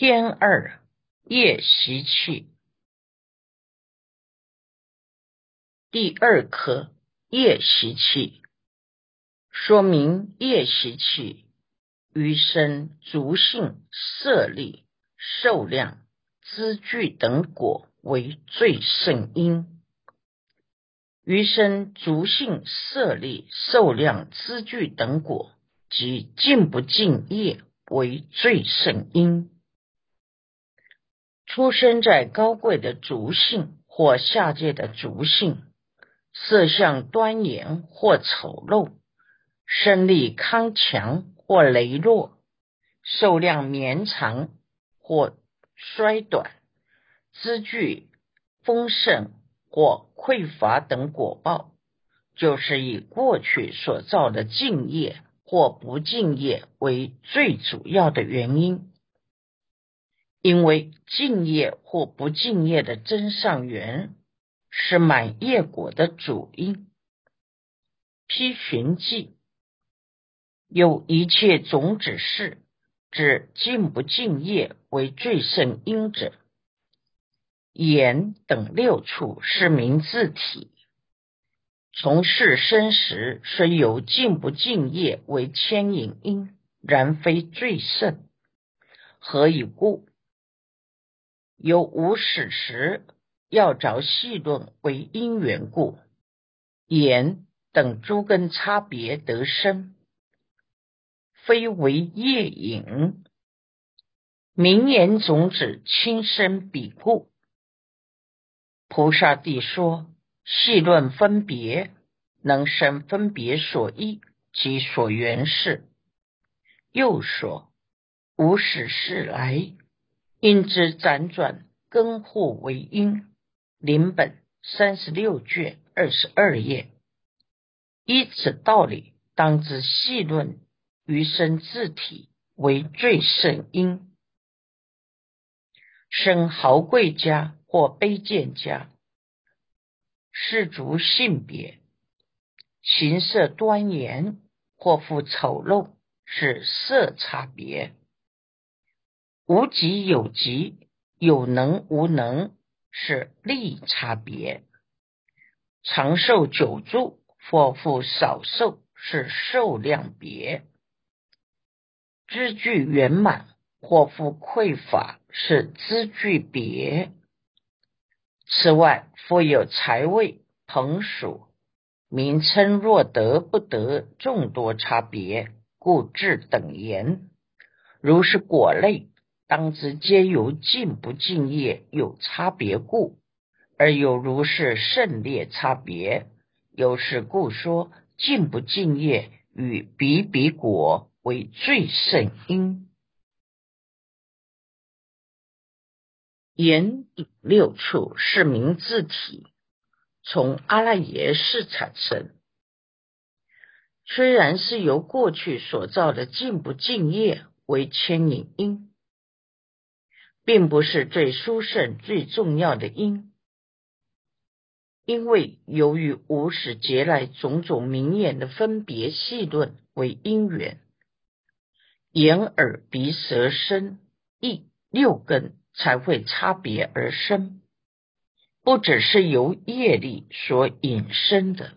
天二夜习气，第二科夜习气，说明夜习气余生足性、色力、受量、资具等果为最胜因。余生足性、色力、受量、资具等果即尽不尽业为最胜因。出生在高贵的族姓或下界的族姓，色相端严或丑陋，身力康强或羸弱，寿量绵长或衰短，资具丰盛或匮乏等果报，就是以过去所造的敬业或不敬业为最主要的原因。因为敬业或不敬业的真上缘是满业果的主因。批寻记有一切种子事，指敬不敬业为最胜因者，言等六处是名字体。从事生时虽有敬不敬业为牵引因，然非最胜。何以故？有无始时要着细论为因缘故，言等诸根差别得生，非为业引。名言种子亲生彼故。菩萨地说细论分别能生分别所依及所缘事。又说无始事来。因之辗转更互为因，临本三十六卷二十二页。依此道理，当知细论余生自体为最甚因。生豪贵家或卑贱家，氏族性别，形色端严或复丑陋，是色差别。无极有极，有能无能，是力差别；长寿久住或复少寿，是寿量别；资具圆满或复匮乏，是资具别。此外，复有财位、朋属、名称若得不得众多差别，故至等言。如是果类。当知皆由敬不敬业有差别故，而有如是胜劣差别。有是故说敬不敬业与比比果为最胜因。言六处是名字体，从阿赖耶识产生。虽然是由过去所造的敬不敬业为牵引因。并不是最殊胜、最重要的因，因为由于无始劫来种种名言的分别细论为因缘，眼、耳、鼻、舌、身、意六根才会差别而生，不只是由业力所引生的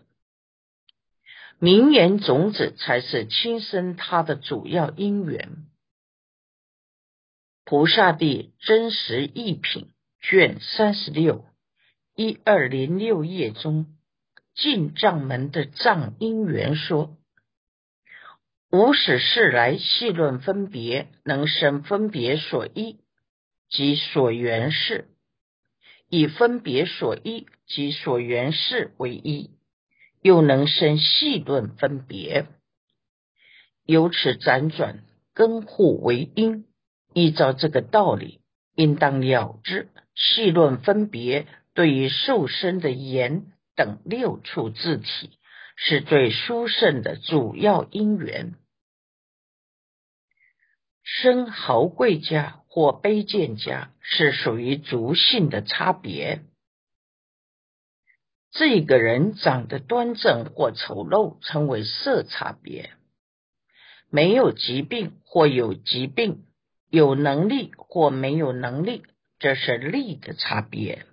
名言种子，才是亲生它的主要因缘。菩萨地真实一品卷三十六一二零六页中，进藏门的藏因缘说：无始世来细论分别，能生分别所依及所缘事，以分别所依及所缘事为依，又能生细论分别，由此辗转根互为因。依照这个道理，应当了知细论分别对于受身的言等六处字体是最殊胜的主要因缘。生豪贵家或卑贱家是属于族性的差别。这个人长得端正或丑陋，称为色差别；没有疾病或有疾病。有能力或没有能力，这是力的差别；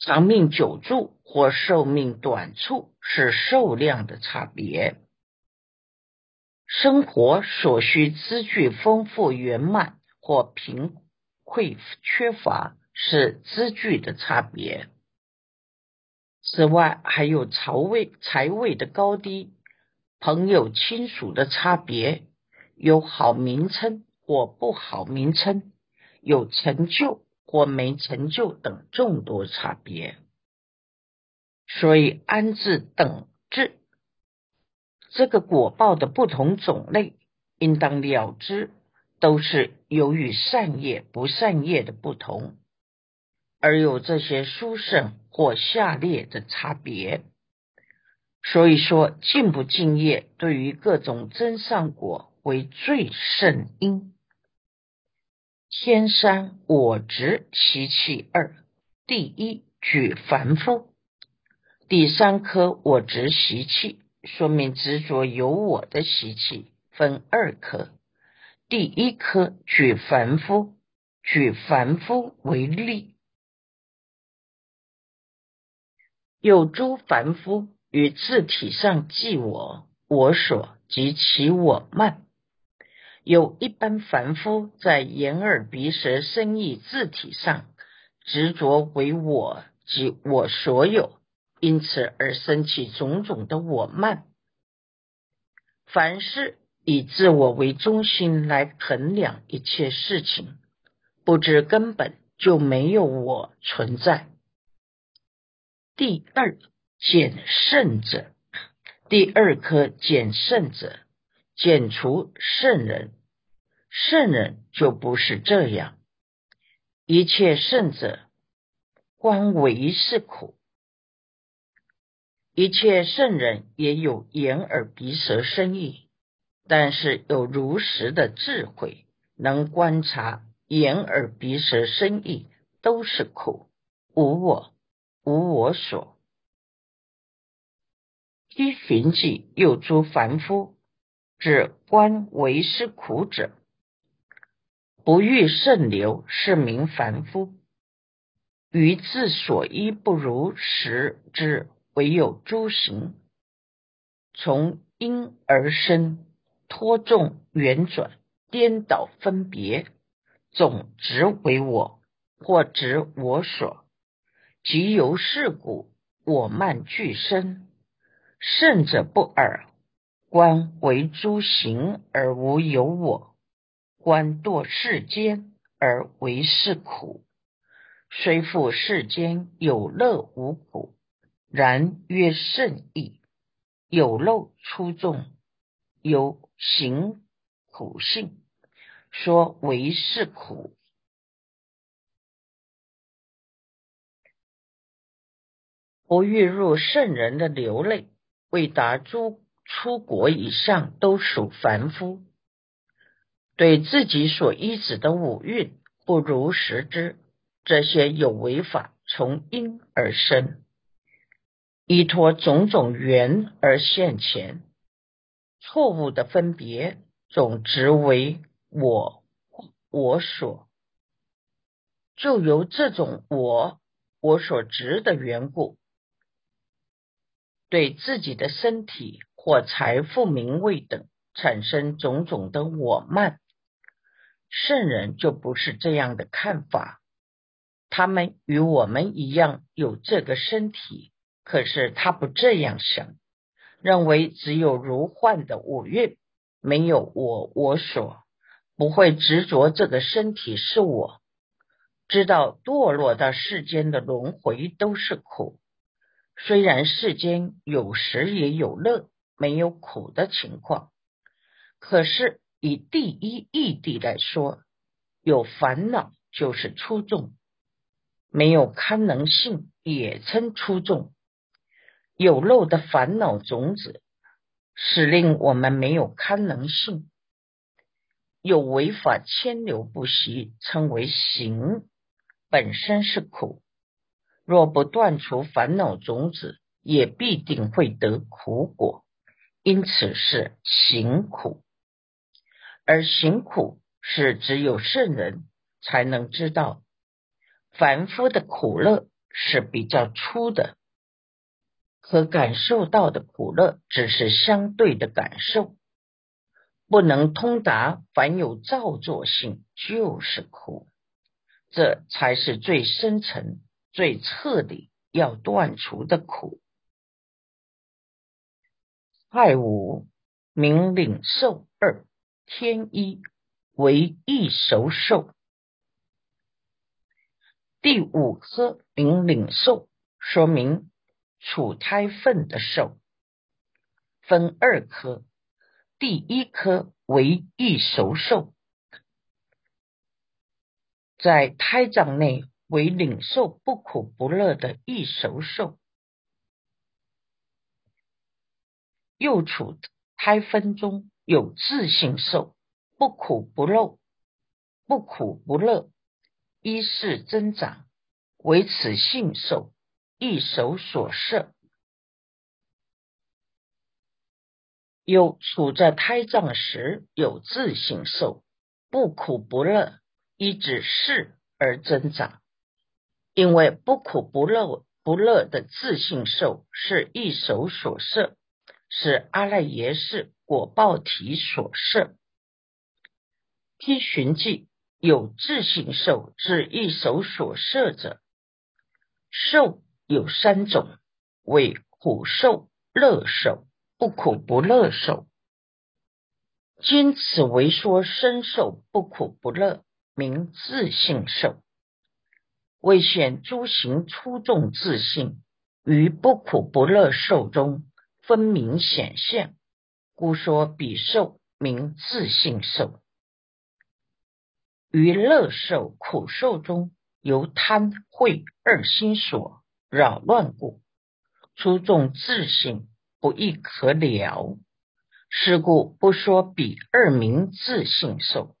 长命久住或寿命短促，是寿量的差别。生活所需资具丰富圆满或贫匮缺乏，是资具的差别。此外，还有财位、财位的高低、朋友亲属的差别，有好名称或不好名称，有成就或没成就等众多差别。所以，安置等治。这个果报的不同种类，应当了知，都是由于善业不善业的不同，而有这些殊胜或下劣的差别。所以说，敬不敬业，对于各种真善果为最胜因。天山我执习气二，第一举凡夫，第三颗我执习气。说明执着有我的习气分二科，第一科举凡夫，举凡夫为例，有诸凡夫于自体上记我、我所及其我慢；有一般凡夫在眼耳鼻舌身意字体上执着为我及我所有。因此而生起种种的我慢，凡是以自我为中心来衡量一切事情，不知根本就没有我存在。第二减圣者，第二颗减圣者，减除圣人，圣人就不是这样。一切圣者，观为是苦。一切圣人也有眼耳鼻舌身意，但是有如实的智慧，能观察眼耳鼻舌身意都是苦，无我，无我所。依寻迹又诸凡夫，指观为是苦者，不欲圣流，是名凡夫。于自所依不如实之。唯有诸行从因而生，托重圆转，颠倒分别，总执为我，或执我所，即由是故，我慢俱生。圣者不尔，观为诸行而无有我，观堕世间而为是苦，虽复世间有乐无苦。然曰圣意，有漏出众，有行苦性，说为是苦。不欲入圣人的流泪，未达诸出国以上，都属凡夫。对自己所依止的五蕴不如实知，这些有违法，从因而生。依托种种缘而现前，错误的分别总执为我我所，就由这种我我所执的缘故，对自己的身体或财富、名位等产生种种的我慢。圣人就不是这样的看法，他们与我们一样有这个身体。可是他不这样想，认为只有如幻的五蕴，没有我我所，不会执着这个身体是我。知道堕落到世间的轮回都是苦，虽然世间有时也有乐，没有苦的情况，可是以第一义谛来说，有烦恼就是出众，没有堪能性也称出众。有漏的烦恼种子，使令我们没有堪能性；有违法牵流不息，称为行，本身是苦。若不断除烦恼种子，也必定会得苦果。因此是行苦，而行苦是只有圣人才能知道，凡夫的苦乐是比较粗的，可感受到的苦乐只是相对的感受，不能通达。凡有造作性就是苦，这才是最深层、最彻底要断除的苦。爱五，名领受二天一。为易熟兽，第五颗名领兽，说明处胎粪的兽，分二颗，第一颗为易熟兽，在胎脏内为领受不苦不乐的易熟兽，又处胎分中有自性受。不苦不漏，不苦不乐，一世增长，为此性受，一手所摄。有处在胎藏时有自性受，不苦不乐，依指事而增长。因为不苦不乐不乐的自性受是一手所摄，是阿赖耶识果报体所摄。批寻记有自性受之一手所摄者，受有三种，为苦受、乐受、不苦不乐受。今此为说身受不苦不乐，名自性受。为显诸行出众自性于不苦不乐受中分明显现，故说彼受名自性受。于乐受、苦受中，由贪、慧二心所扰乱故，出众自性不亦可了。是故不说彼二名自性受。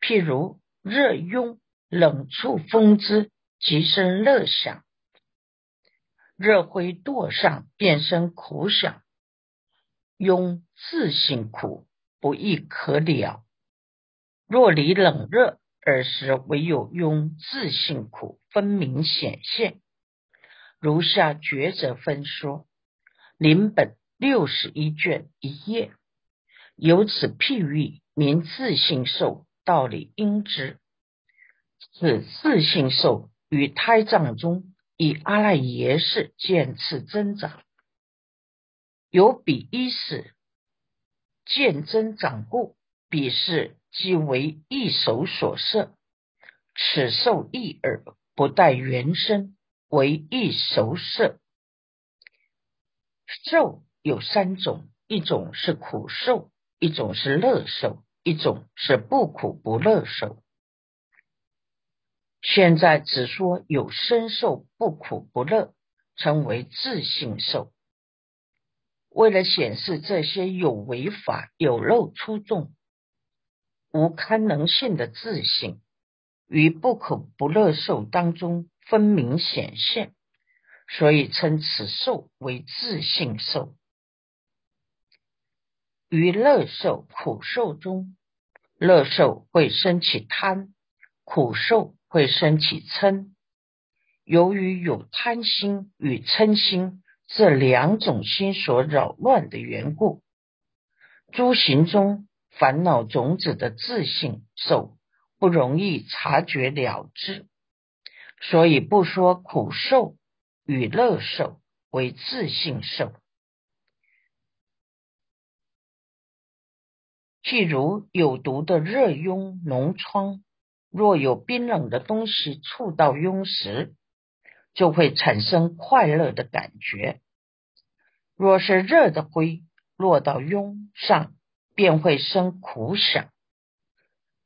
譬如热拥冷处风之，即生乐想；热灰堕上，便生苦想。拥自性苦，不亦可了。若离冷热，而时唯有用自性苦分明显现。如下抉择分说，临本六十一卷一页，由此譬喻明自性受道理应知。此自性受于胎藏中以阿赖耶识渐次增长，有彼一时渐增长故，彼是。即为一手所摄，此受一耳，不待原身，为一手摄。受有三种，一种是苦受，一种是乐受，一种是不苦不乐受。现在只说有身受不苦不乐，称为自性受。为了显示这些有违法、有漏出众。无堪能性的自信，于不可不乐受当中分明显现，所以称此受为自性受。于乐受、苦受中，乐受会升起贪，苦受会升起嗔。由于有贪心与嗔心这两种心所扰乱的缘故，诸行中。烦恼种子的自性受不容易察觉了之，所以不说苦受与乐受为自性受。譬如有毒的热痈脓疮，若有冰冷的东西触到痈时，就会产生快乐的感觉；若是热的灰落到痈上，便会生苦想。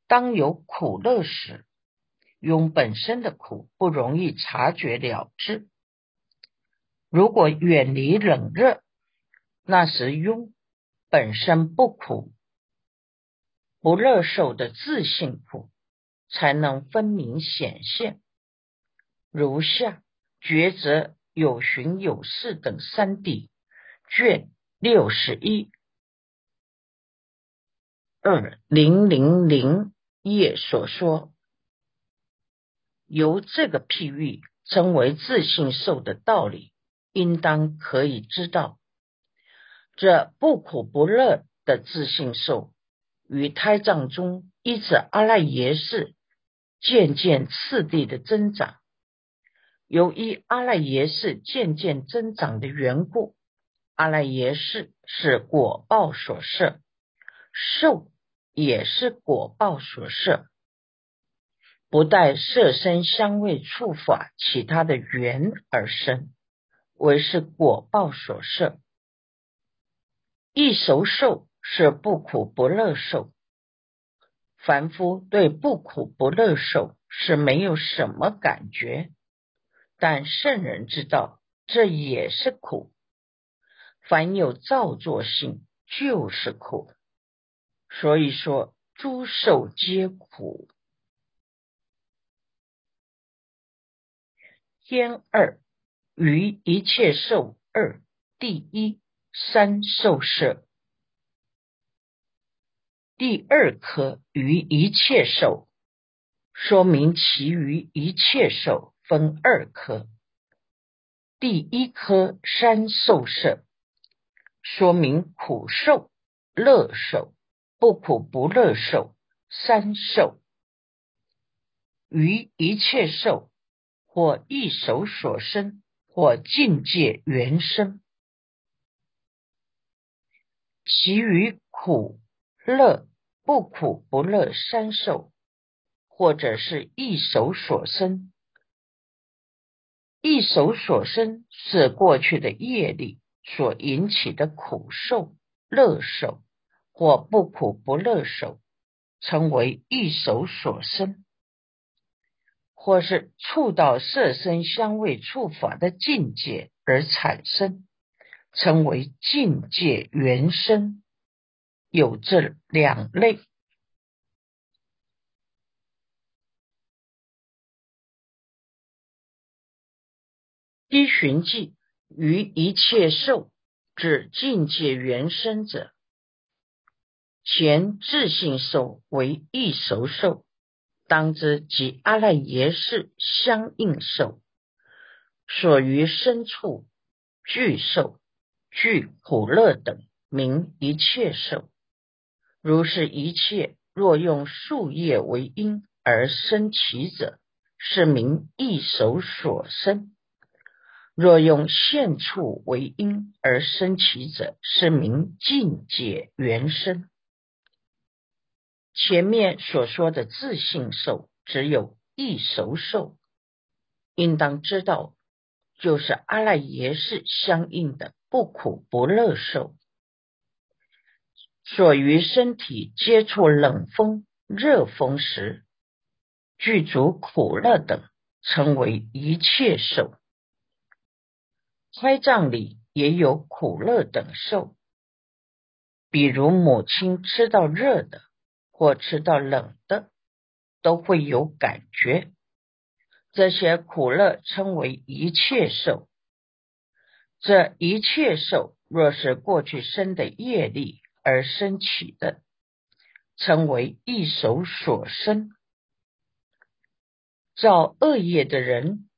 当有苦乐时，庸本身的苦不容易察觉了之。如果远离冷热，那时庸本身不苦不乐受的自性苦，才能分明显现。如下抉择有寻有事等三谛卷六十一。二零零零业所说，由这个譬喻称为自信受的道理，应当可以知道，这不苦不乐的自信受，与胎藏中依着阿赖耶识渐渐次第的增长，由于阿赖耶识渐渐增长的缘故，阿赖耶识是果报所摄，受。也是果报所摄，不带色身香味触法其他的缘而生，为是果报所摄。一熟受是不苦不乐受，凡夫对不苦不乐受是没有什么感觉，但圣人知道这也是苦，凡有造作性就是苦。所以说，诸受皆苦。天二于一切受二第一三受摄，第二颗于一切受，说明其余一切受分二颗。第一颗三受摄，说明苦受、乐受。不苦不乐受三受，于一切受，或一手所生，或境界原生，其余苦乐不苦不乐三受，或者是一手所生，一手所生是过去的业力所引起的苦受、乐受。或不苦不乐受，称为一手所生；或是触到色身香味触法的境界而产生，称为境界原生。有这两类。依寻迹于一切受指境界原生者。前自性受为异熟受，当知即阿赖耶识相应受，所于深处具受具苦乐等名一切受。如是一切若用树叶为因而生其者，是名异熟所生；若用现处为因而生其者，是名境界原生。前面所说的自性受，只有一熟受，应当知道，就是阿赖耶识相应的不苦不乐受，所于身体接触冷风、热风时，具足苦乐等，称为一切受。胎藏里也有苦乐等受，比如母亲吃到热的。或吃到冷的，都会有感觉。这些苦乐称为一切受。这一切受，若是过去生的业力而生起的，称为一手所生。造恶业的人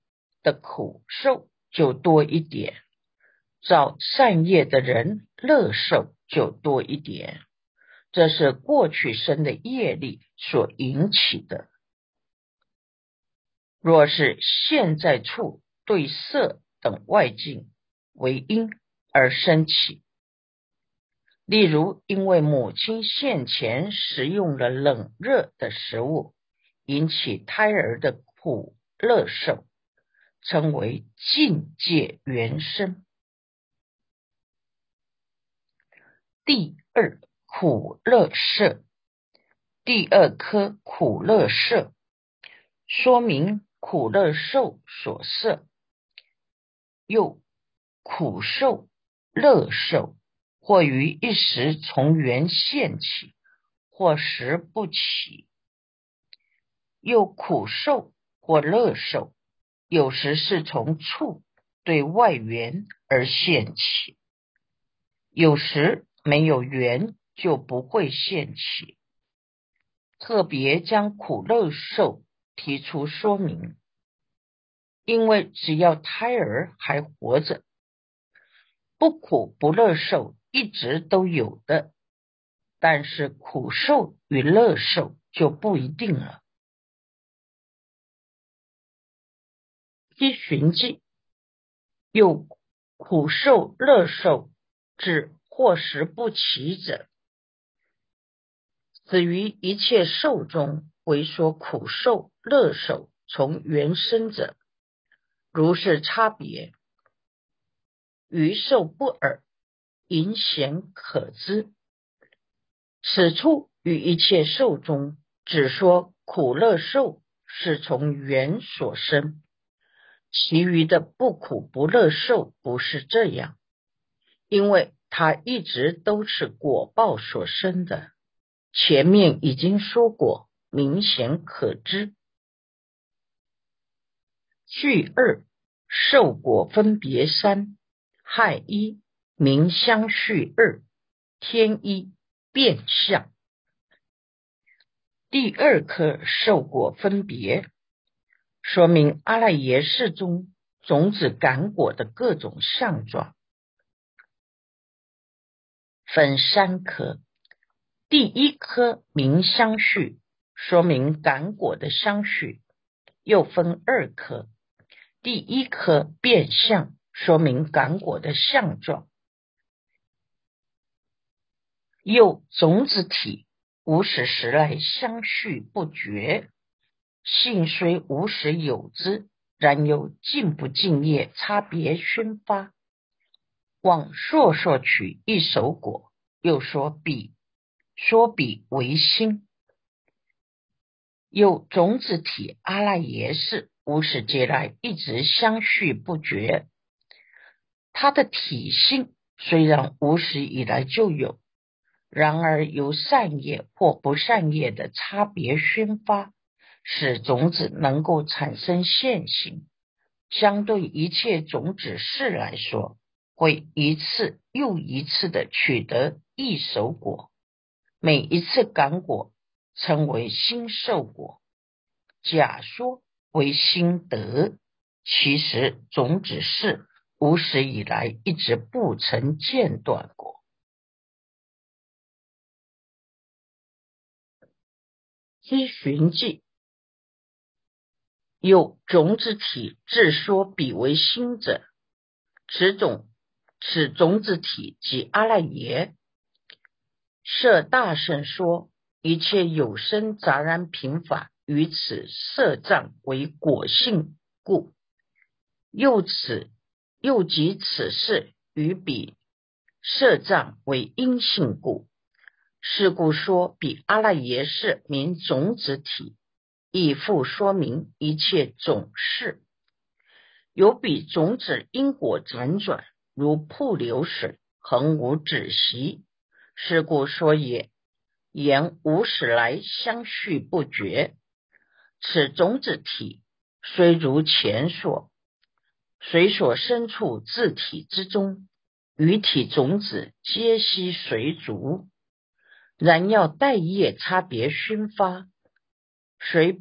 的苦受就多一点，造善业的人乐受就多一点。这是过去生的业力所引起的。若是现在处对色等外境为因而生起，例如因为母亲现前食用了冷热的食物，引起胎儿的苦乐受，称为境界原生。第二。苦乐色，第二颗苦乐色，说明苦乐受所摄，又苦受、乐受，或于一时从缘现起，或时不起；又苦受或乐受，有时是从处对外缘而现起，有时没有缘。就不会现起。特别将苦乐受提出说明，因为只要胎儿还活着，不苦不乐受一直都有的，但是苦受与乐受就不一定了。依循迹有苦受乐受，指或食不齐者。此于一切受中，为说苦受、乐受从原生者，如是差别，余受不尔，隐显可知。此处与一切受中，只说苦乐受是从缘所生，其余的不苦不乐受不是这样，因为它一直都是果报所生的。前面已经说过，明显可知。序二受果分别三害一名相续二天一变相。第二颗受果分别，说明阿赖耶识中种子感果的各种相状，分三颗。第一颗名相续，说明感果的相续，又分二颗。第一颗变相，说明感果的相状，又种子体无始时来相续不绝，性虽无始有之，然有敬不敬业差别宣发，往硕硕取一手果，又说彼。说彼为心，有种子体阿赖耶识无始劫来一直相续不绝，他的体性虽然无始以来就有，然而由善业或不善业的差别宣发，使种子能够产生现行。相对一切种子事来说，会一次又一次的取得一手果。每一次感果称为新受果，假说为心得，其实种子是无始以来一直不曾间断过。依循记有种子体自说彼为心者，此种此种子体即阿赖耶。设大圣说：一切有生杂然平法，于此色障为果性故；又此又即此事与彼色障为因性故。是故说彼阿赖耶是名种子体，以复说明一切种事有彼种子因果辗转，如瀑流水，恒无止息。是故说也，言无始来相续不绝。此种子体虽如前所，水所身处自体之中，与体种子皆悉随逐，然要待业差别熏发，随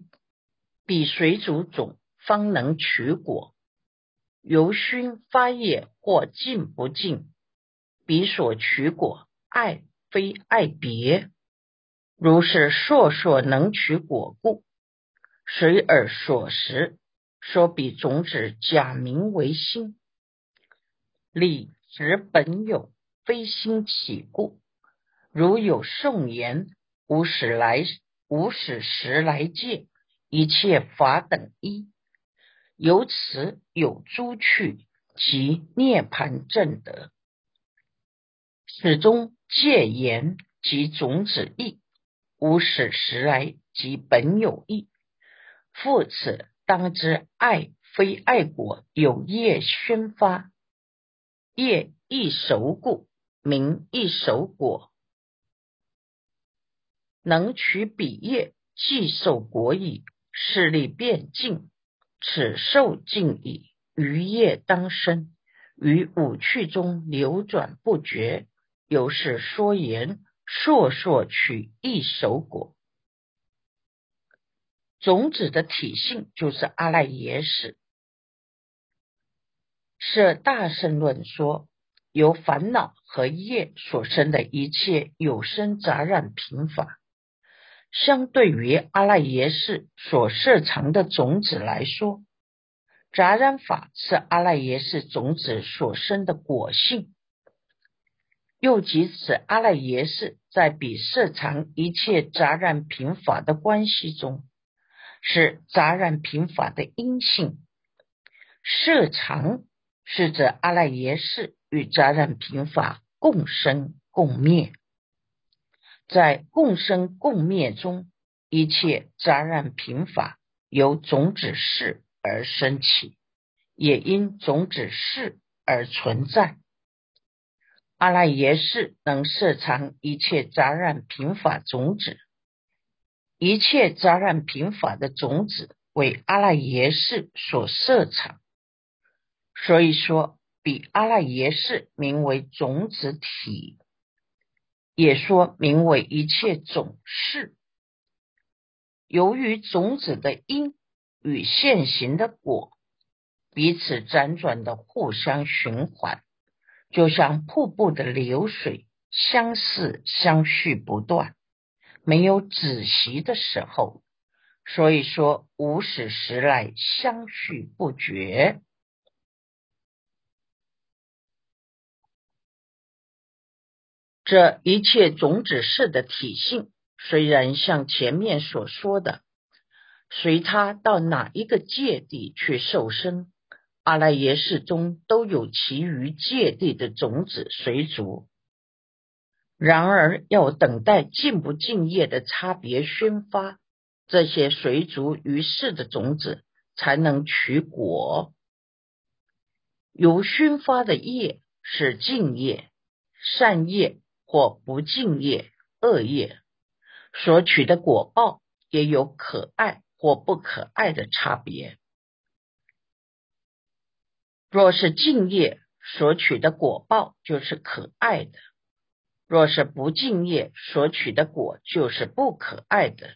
比随逐种方能取果。由熏发业或尽不尽，彼所取果爱。非爱别，如是烁烁能取果故，随而所识，说彼种子假名为心，理实本有，非心起故。如有颂言，无始来无始时来界一切法等一，由此有诸趣及涅盘正德，始终。戒言及种子意，无始时来及本有意。复此当知爱非爱果，有业宣发，业亦熟故，名亦熟果。能取彼业，即受果矣。势力变尽，此受尽矣。余业当生，于五趣中流转不绝。由是说言，烁烁取一手果，种子的体性就是阿赖耶识。是大圣论说，由烦恼和业所生的一切有生杂染贫乏，相对于阿赖耶识所摄藏的种子来说，杂染法是阿赖耶识种子所生的果性。又即此阿赖耶识在比摄藏一切杂染品法的关系中，是杂染品法的阴性。摄藏是指阿赖耶识与杂染品法共生共灭，在共生共灭中，一切杂染品法由种子识而生起，也因种子识而存在。阿赖耶识能摄藏一切杂染品法种子，一切杂染品法的种子为阿赖耶识所摄藏，所以说，比阿赖耶识名为种子体，也说名为一切种事。由于种子的因与现行的果彼此辗转的互相循环。就像瀑布的流水，相似相续不断，没有止息的时候。所以说，无始时来相续不绝。这一切种子式的体性，虽然像前面所说的，随他到哪一个界地去受生。阿赖耶识中都有其余界地的种子随逐，然而要等待敬不敬业的差别宣发，这些随逐于世的种子才能取果。由熏发的业是敬业、善业或不敬业、恶业，所取的果报也有可爱或不可爱的差别。若是敬业所取的果报就是可爱的，若是不敬业所取的果就是不可爱的。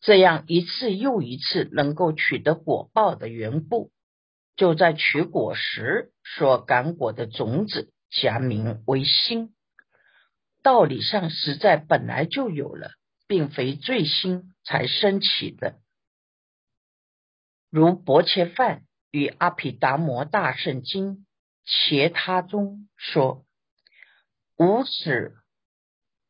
这样一次又一次能够取得果报的缘故，就在取果时所感果的种子加名为心。道理上实在本来就有了，并非最新才升起的。如薄切饭。与阿毗达摩大圣经其他中说：“无始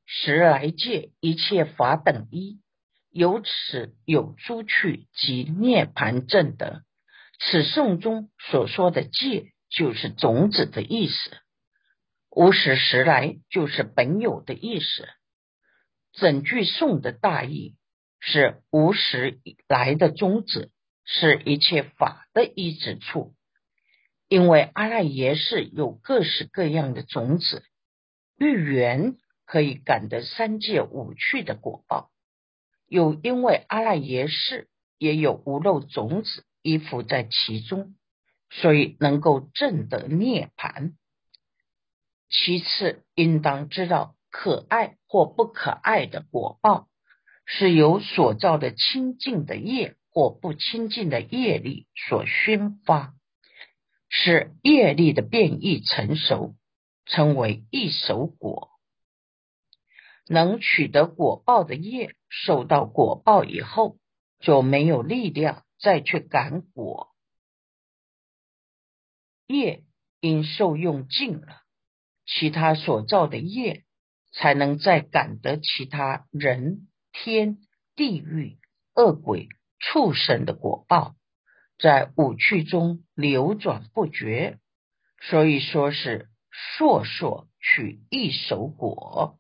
时来界一切法等一，由此有诸趣及涅盘正德。”此颂中所说的界，就是种子的意思；无始时来，就是本有的意思。整句颂的大意是无始以来的种子。是一切法的依止处，因为阿赖耶识有各式各样的种子，遇缘可以感得三界五趣的果报，又因为阿赖耶识也有无漏种子依附在其中，所以能够证得涅盘。其次，应当知道可爱或不可爱的果报，是由所造的清净的业。或不清净的业力所熏发，使业力的变异成熟，称为一熟果。能取得果报的业，受到果报以后，就没有力量再去感果。业因受用尽了，其他所造的业，才能再感得其他人天地狱恶鬼。畜生的果报在五趣中流转不绝，所以说是硕硕取一手果。